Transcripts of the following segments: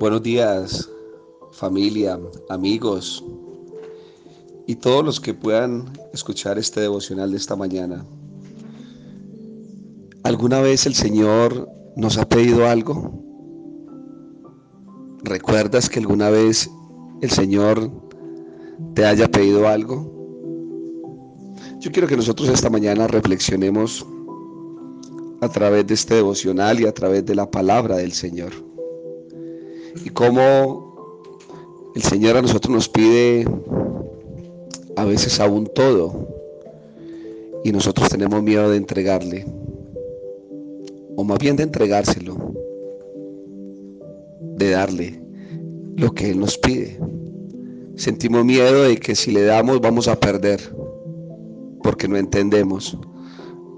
Buenos días, familia, amigos y todos los que puedan escuchar este devocional de esta mañana. ¿Alguna vez el Señor nos ha pedido algo? ¿Recuerdas que alguna vez el Señor te haya pedido algo? Yo quiero que nosotros esta mañana reflexionemos a través de este devocional y a través de la palabra del Señor y cómo el Señor a nosotros nos pide a veces aún todo y nosotros tenemos miedo de entregarle o más bien de entregárselo de darle lo que Él nos pide. Sentimos miedo de que si le damos vamos a perder porque no entendemos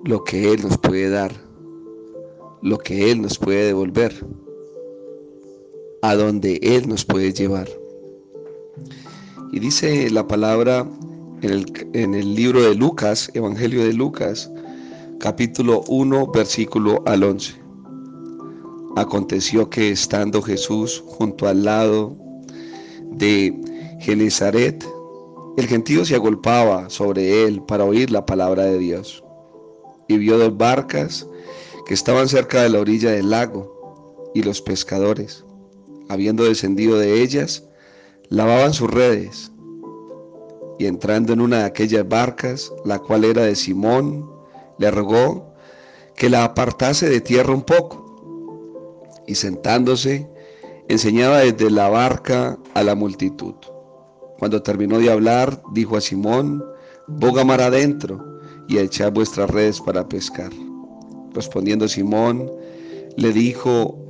lo que Él nos puede dar lo que Él nos puede devolver a donde Él nos puede llevar. Y dice la palabra en el, libro de Lucas, Evangelio de Lucas, capítulo 1, versículo al 11. Aconteció que estando Jesús junto al lado de Genezaret, el gentío se agolpaba sobre él para oír la palabra de Dios. Y vio dos barcas que estaban cerca de la orilla del lago, y los pescadores habiendo descendido de ellas, lavaban sus redes. Y entrando en una de aquellas barcas, la cual era de Simón, le rogó que la apartase de tierra un poco. Y sentándose, enseñaba desde la barca a la multitud. Cuando terminó de hablar, dijo a Simón, boga mar adentro y echad vuestras redes para pescar. Respondiendo Simón, le dijo,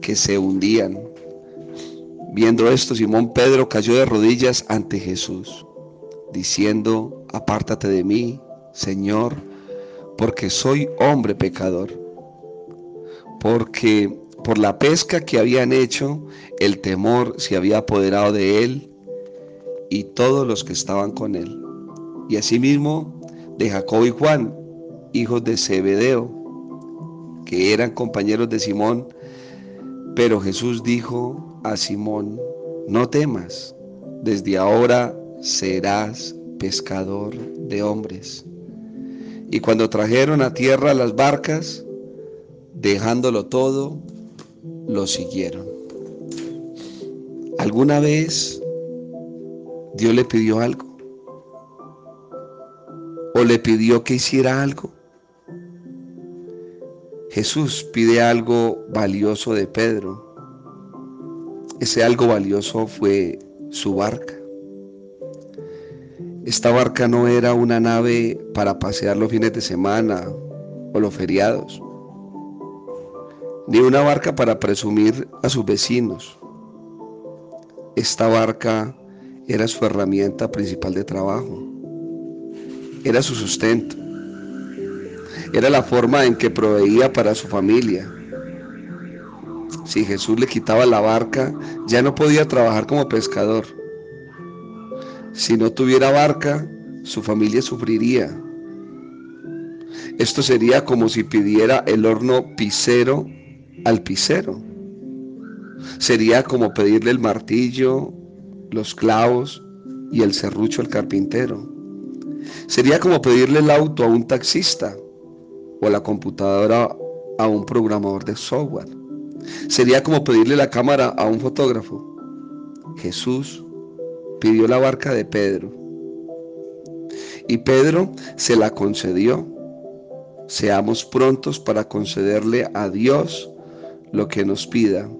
que se hundían. Viendo esto, Simón Pedro cayó de rodillas ante Jesús, diciendo, apártate de mí, Señor, porque soy hombre pecador. Porque por la pesca que habían hecho, el temor se había apoderado de él y todos los que estaban con él. Y asimismo de Jacob y Juan, hijos de Zebedeo, que eran compañeros de Simón. Pero Jesús dijo a Simón, no temas, desde ahora serás pescador de hombres. Y cuando trajeron a tierra las barcas, dejándolo todo, lo siguieron. ¿Alguna vez Dios le pidió algo? ¿O le pidió que hiciera algo? Jesús pide algo valioso de Pedro. Ese algo valioso fue su barca. Esta barca no era una nave para pasear los fines de semana o los feriados, ni una barca para presumir a sus vecinos. Esta barca era su herramienta principal de trabajo, era su sustento. Era la forma en que proveía para su familia. Si Jesús le quitaba la barca, ya no podía trabajar como pescador. Si no tuviera barca, su familia sufriría. Esto sería como si pidiera el horno pisero al pisero. Sería como pedirle el martillo, los clavos y el serrucho al carpintero. Sería como pedirle el auto a un taxista o la computadora a un programador de software. Sería como pedirle la cámara a un fotógrafo. Jesús pidió la barca de Pedro y Pedro se la concedió. Seamos prontos para concederle a Dios lo que nos pida.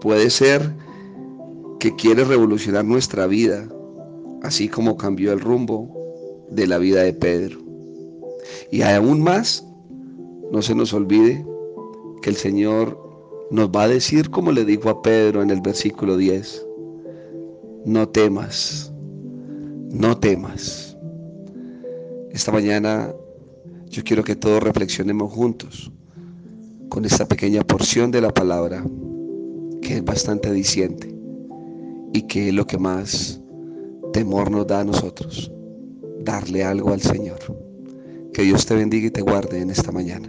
Puede ser que quiere revolucionar nuestra vida, así como cambió el rumbo de la vida de Pedro. Y aún más, no se nos olvide que el Señor nos va a decir como le dijo a Pedro en el versículo 10, no temas, no temas. Esta mañana yo quiero que todos reflexionemos juntos con esta pequeña porción de la palabra que es bastante diciente y que es lo que más temor nos da a nosotros, darle algo al Señor. Que Dios te bendiga y te guarde en esta mañana.